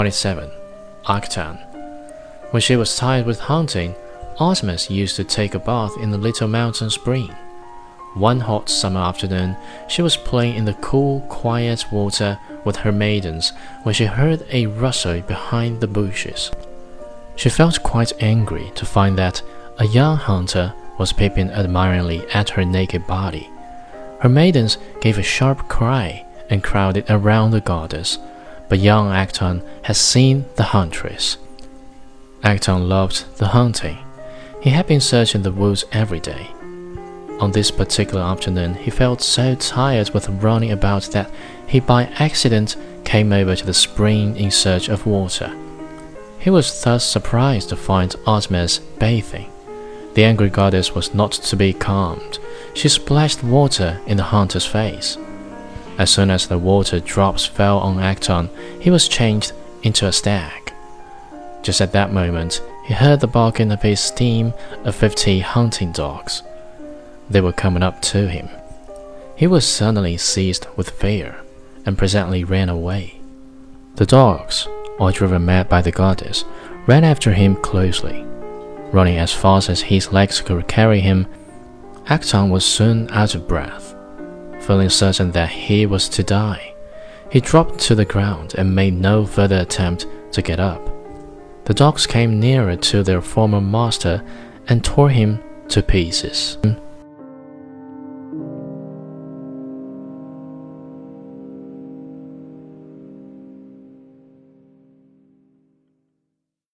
27. Actaeon. When she was tired with hunting, Artemis used to take a bath in the little mountain spring. One hot summer afternoon, she was playing in the cool, quiet water with her maidens when she heard a rustle behind the bushes. She felt quite angry to find that a young hunter was peeping admiringly at her naked body. Her maidens gave a sharp cry and crowded around the goddess, but young Actaeon had seen the huntress. Actaeon loved the hunting. He had been searching the woods every day. On this particular afternoon, he felt so tired with running about that he by accident came over to the spring in search of water. He was thus surprised to find Artemis bathing. The angry goddess was not to be calmed. She splashed water in the hunter's face. As soon as the water drops fell on Actaeon, he was changed into a stag. Just at that moment, he heard the barking of his team of fifty hunting dogs. They were coming up to him. He was suddenly seized with fear, and presently ran away. The dogs, all driven mad by the goddess, ran after him closely. Running as fast as his legs could carry him, Actaeon was soon out of breath. Feeling certain that he was to die, he dropped to the ground and made no further attempt to get up. The dogs came nearer to their former master and tore him to pieces.